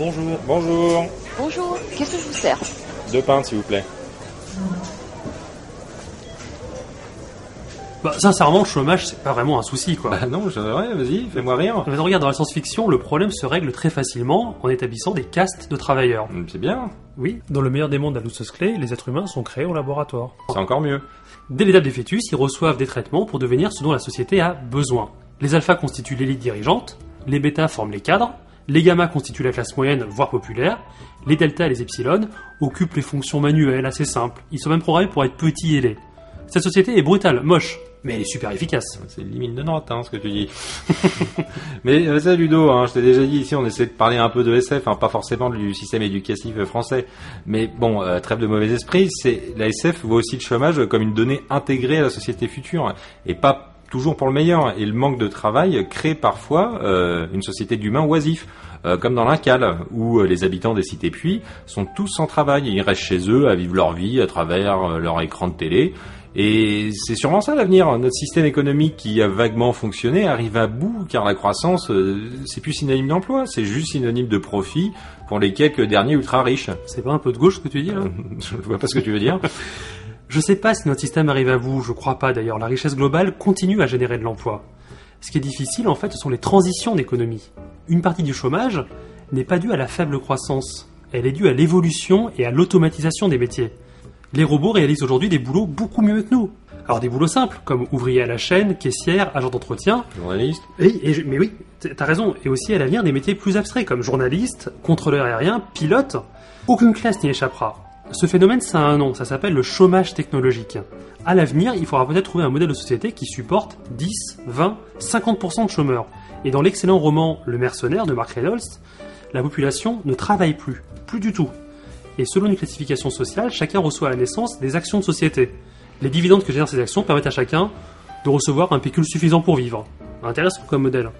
Bonjour. Bonjour. Bonjour, qu'est-ce que je vous sers Deux pintes, s'il vous plaît. Bah, sincèrement, le chômage, c'est pas vraiment un souci, quoi. Bah non, je... ouais, vas-y, fais-moi rire. Mais regarde, dans la science-fiction, le problème se règle très facilement en établissant des castes de travailleurs. Hum, C'est bien, Oui, dans le meilleur des mondes à Lucius Clay, les êtres humains sont créés au laboratoire. c'est encore mieux. Dès l'étape des fœtus, ils reçoivent des traitements pour devenir ce dont la société a besoin. Les alphas constituent l'élite dirigeante, les bêtas forment les cadres, les gammas constituent la classe moyenne, voire populaire, les deltas et les epsilon occupent les fonctions manuelles assez simples. Ils sont même programmés pour être petits et laids. Cette société est brutale, moche, mais elle est super efficace. C'est limite de droite, hein, ce que tu dis. Mais euh, ça, Ludo, hein, je t'ai déjà dit ici, on essaie de parler un peu de SF, hein, pas forcément du système éducatif français. Mais bon, euh, trêve de mauvais esprit, c'est la SF voit aussi le chômage comme une donnée intégrée à la société future, et pas toujours pour le meilleur. Et le manque de travail crée parfois euh, une société d'humains oisifs. euh, comme dans l'Incal, où euh, les habitants des cités puits sont tous sans travail. Ils restent chez eux à vivre leur vie à travers euh, leur écran de télé. Et c'est sûrement ça l'avenir. Notre système économique qui a vaguement fonctionné arrive à bout car la croissance, euh, c'est plus synonyme d'emploi, c'est juste synonyme de profit pour les quelques derniers ultra riches. C'est pas un peu de gauche ce que tu dis là? Je vois pas ce que tu veux dire. Je sais pas si notre système arrive à vous, je crois pas d'ailleurs. La richesse globale continue à générer de l'emploi. Ce qui est difficile en fait, ce sont les transitions d'économie. Une partie du chômage n'est pas due à la faible croissance, elle est due à l'évolution et à l'automatisation des métiers. Les robots réalisent aujourd'hui des boulots beaucoup mieux que nous. Alors des boulots simples, comme ouvrier à la chaîne, caissière, agent d'entretien. Journaliste Oui, et je- mais oui, t'as raison. Et aussi à l'avenir des métiers plus abstraits, comme journaliste, contrôleur aérien, pilote. Aucune classe n'y échappera. Ce phénomène, ça a un nom, ça s'appelle le chômage technologique. À l'avenir, il faudra peut-être trouver un modèle de société qui supporte 10, 20, 50% de chômeurs. Et dans l'excellent roman Le mercenaire de Mark Reynolds, la population ne travaille plus, plus du tout. Et selon une classification sociale, chacun reçoit à la naissance des actions de société. Les dividendes que génèrent ces actions permettent à chacun de recevoir un pécule suffisant pour vivre. Intéressant comme modèle.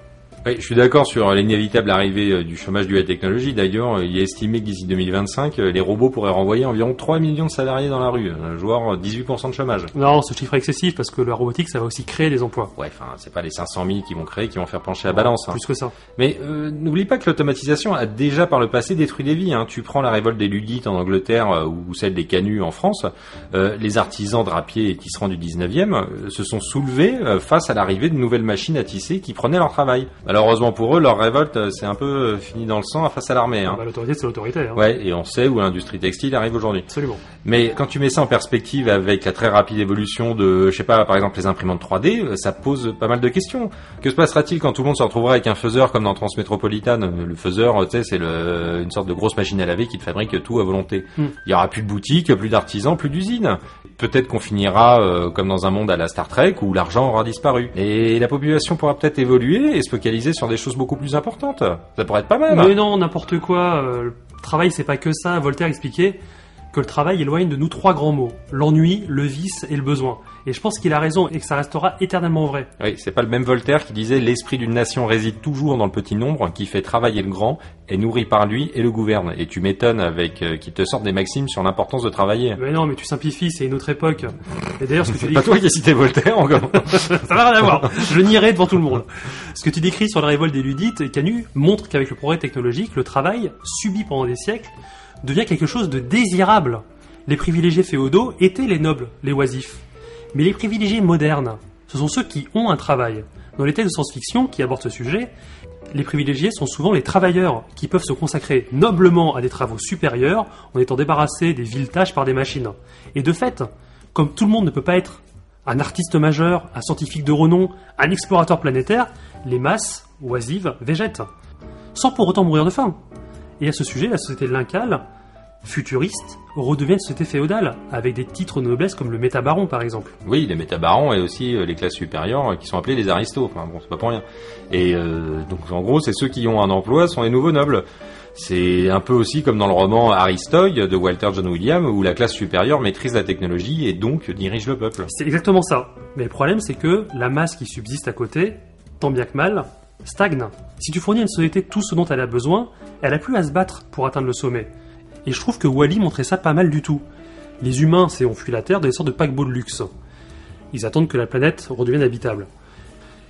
Oui, je suis d'accord sur l'inévitable arrivée euh, du chômage dû à la technologie. D'ailleurs, euh, il est estimé que d'ici 2025, euh, les robots pourraient renvoyer environ 3 millions de salariés dans la rue, voire 18% de chômage. Non, ce chiffre est excessif parce que la robotique, ça va aussi créer des emplois. Ouais, enfin, c'est pas les 500 000 qui vont créer qui vont faire pencher la balance. hein. Plus que ça. Mais euh, n'oublie pas que l'automatisation a déjà par le passé détruit des vies. Hein. Tu prends la révolte des Ludites en Angleterre ou celle des Canuts en France, euh, les artisans drapiers et tisserands du 19e euh, se sont soulevés face à l'arrivée de nouvelles machines à tisser qui prenaient leur travail. Malheureusement pour eux, leur révolte euh, c'est un peu euh, fini dans le sang face à l'armée. Hein. Bah, l'autorité, c'est l'autorité. Hein. Ouais, et on sait où l'industrie textile arrive aujourd'hui. Absolument. Mais quand tu mets ça en perspective avec la très rapide évolution de, je sais pas, par exemple les imprimantes 3D, euh, ça pose pas mal de questions. Que se passera-t-il quand tout le monde se retrouvera avec un faiseur comme dans Transmétropolitane Euh, Le faiseur, tu sais, c'est une sorte de grosse machine à laver qui te fabrique tout à volonté. Hmm. Il y aura plus de boutiques, plus d'artisans, plus d'usines. Peut-être qu'on finira euh, comme dans un monde à la Star Trek où l'argent aura disparu. Et la population pourra peut-être évoluer et se focaliser sur des choses beaucoup plus importantes. Ça pourrait être pas mal. Mais non, n'importe quoi. euh, le travail, c'est pas que ça. Voltaire expliquait que le travail éloigne de nous trois grands mots l'ennui, le vice et le besoin. Et je pense qu'il a raison et que ça restera éternellement vrai. Oui, c'est pas le même Voltaire qui disait l'esprit d'une nation réside toujours dans le petit nombre, qui fait travailler le grand, est nourri par lui et le gouverne. Et tu m'étonnes avec euh, qu'il te sorte des maximes sur l'importance de travailler. Mais non, mais tu simplifies, c'est une autre époque. Et d'ailleurs, ce que tu C'est dis, pas toi qui as cité Voltaire encore. ça n'a rien à voir. Je nierai devant tout le monde. Ce que tu décris sur la révolte des ludites, Canu, montre qu'avec le progrès technologique, le travail, subi pendant des siècles, devient quelque chose de désirable. Les privilégiés féodaux étaient les nobles, les oisifs. Mais les privilégiés modernes, ce sont ceux qui ont un travail. Dans les textes de science-fiction qui abordent ce sujet, les privilégiés sont souvent les travailleurs qui peuvent se consacrer noblement à des travaux supérieurs en étant débarrassés des villes tâches par des machines. Et de fait, comme tout le monde ne peut pas être un artiste majeur, un scientifique de renom, un explorateur planétaire, les masses oisives végètent, sans pour autant mourir de faim. Et à ce sujet, la société de l'Incal, futuriste, redevient une société féodale, avec des titres de noblesse comme le métabaron par exemple. oui, les métabarons et aussi euh, les classes supérieures euh, qui sont appelées les aristos. Enfin bon, c'est pas pour rien. Et euh, donc en gros, c'est ceux qui ont un emploi sont les nouveaux nobles. C'est un peu aussi comme dans le roman Aristoy de Walter John Williams où la classe supérieure maîtrise la technologie et donc dirige le peuple. C'est exactement ça. Mais le problème, c'est que la masse qui subsiste à côté, tant bien que mal, stagne. Si tu fournis à une société tout ce dont elle a besoin, elle a plus à se battre pour atteindre le sommet. Et je trouve que Wally montrait ça pas mal du tout. Les humains, c'est on fuit la Terre dans des sortes de paquebots de luxe. Ils attendent que la planète redevienne habitable.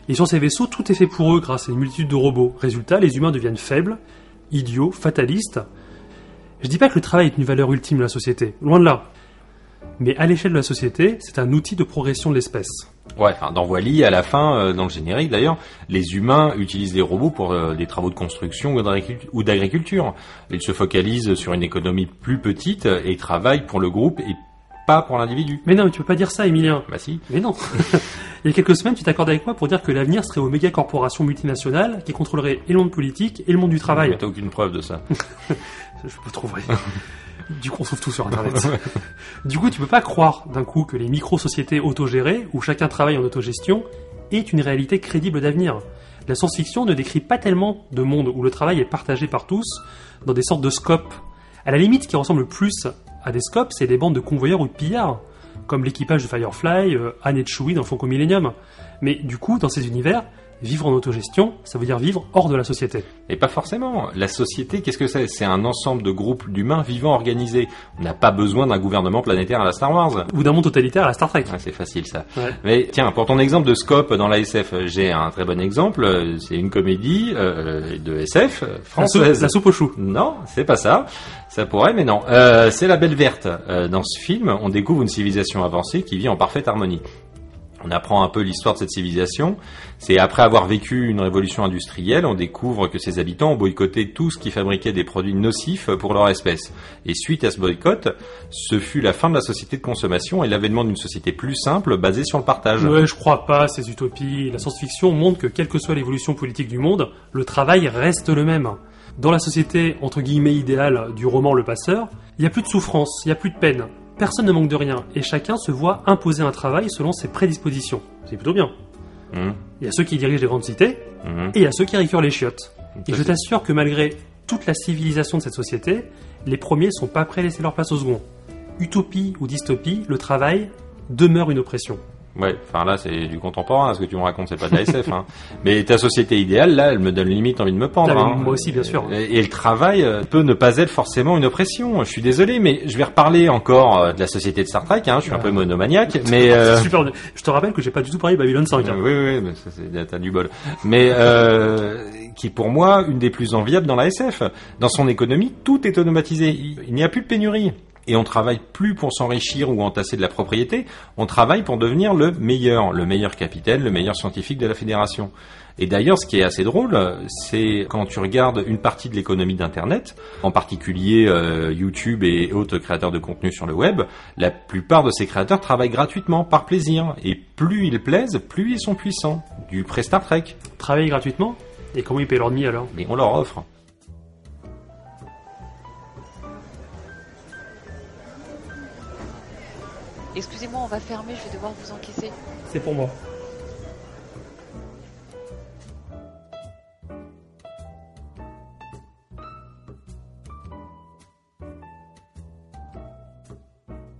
Et sur ces vaisseaux, tout est fait pour eux grâce à une multitude de robots. Résultat, les humains deviennent faibles, idiot, fataliste. Je dis pas que le travail est une valeur ultime de la société, loin de là. Mais à l'échelle de la société, c'est un outil de progression de l'espèce. Ouais, enfin, dans Wally, à la fin, euh, dans le générique d'ailleurs, les humains utilisent des robots pour euh, des travaux de construction ou d'agriculture. Ils se focalisent sur une économie plus petite et travaillent pour le groupe et pas pour l'individu. Mais non, mais tu peux pas dire ça, Emilien. Bah si. Mais non. Il y a quelques semaines, tu t'accordais avec moi pour dire que l'avenir serait aux méga corporations multinationales qui contrôleraient et le monde politique et le monde du travail. T'as aucune preuve de ça. Je peux trouver. Du coup, on trouve tout sur Internet. du coup, tu peux pas croire d'un coup que les micro-sociétés autogérées, où chacun travaille en autogestion, est une réalité crédible d'avenir. La science-fiction ne décrit pas tellement de monde où le travail est partagé par tous dans des sortes de scopes. À la limite, ce qui ressemble le plus à des scopes, c'est des bandes de convoyeurs ou de pillards, comme l'équipage de Firefly, euh, Anne et Chewie dans Fonco Millennium. Mais du coup, dans ces univers, vivre en autogestion, ça veut dire vivre hors de la société. Et pas forcément. La société, qu'est-ce que c'est? C'est un ensemble de groupes d'humains vivants organisés. On n'a pas besoin d'un gouvernement planétaire à la Star Wars. Ou d'un monde totalitaire à la Star Trek. Ouais, c'est facile ça. Ouais. Mais tiens, pour ton exemple de scope dans la SF, j'ai un très bon exemple. C'est une comédie euh, de SF euh, La soupe, française. la soupe aux choux. Non, c'est pas ça. Ça pourrait, mais non. Euh, c'est la Belle Verte. Euh, dans ce film, on découvre une civilisation avancée qui vit en parfaite harmonie. On apprend un peu l'histoire de cette civilisation. C'est après avoir vécu une révolution industrielle, on découvre que ses habitants ont boycotté tout ce qui fabriquait des produits nocifs pour leur espèce. Et suite à ce boycott, ce fut la fin de la société de consommation et l'avènement d'une société plus simple basée sur le partage. Ouais, je crois pas ces utopies. La science-fiction montre que quelle que soit l'évolution politique du monde, le travail reste le même. Dans la société, entre guillemets, idéale du roman Le Passeur, il n'y a plus de souffrance, il n'y a plus de peine. Personne ne manque de rien, et chacun se voit imposer un travail selon ses prédispositions. C'est plutôt bien. Hum, Il y a ceux qui dirigent les grandes cités, hum. et il y a ceux qui récurent les chiottes. Et je t'assure que malgré toute la civilisation de cette société, les premiers sont pas prêts à laisser leur place au second. Utopie ou dystopie, le travail demeure une oppression. Ouais, enfin là c'est du contemporain, ce que tu me racontes, c'est pas de la SF. Hein. Mais ta société idéale, là, elle me donne limite envie de me pendre. Ah, hein. moi aussi, bien sûr. Et, et le travail euh, peut ne pas être forcément une oppression. Je suis désolé, mais je vais reparler encore euh, de la société de Star Trek. Hein. Je suis un peu monomaniaque, mais euh, super. Je te rappelle que j'ai pas du tout parlé de Babylon 5. hein. oui, oui, mais t'as du bol. Mais euh, qui est pour moi une des plus enviables dans la SF. Dans son économie, tout est automatisé. Il n'y a plus de pénurie. Et on travaille plus pour s'enrichir ou entasser de la propriété. On travaille pour devenir le meilleur, le meilleur capitaine, le meilleur scientifique de la fédération. Et d'ailleurs, ce qui est assez drôle, c'est quand tu regardes une partie de l'économie d'Internet, en particulier euh, YouTube et autres créateurs de contenu sur le web, la plupart de ces créateurs travaillent gratuitement, par plaisir. Et plus ils plaisent, plus ils sont puissants. Du pré-Star Trek. Travailler gratuitement? Et comment ils payent leur demi alors? Mais on leur offre. Excusez-moi, on va fermer, je vais devoir vous encaisser. C'est pour moi.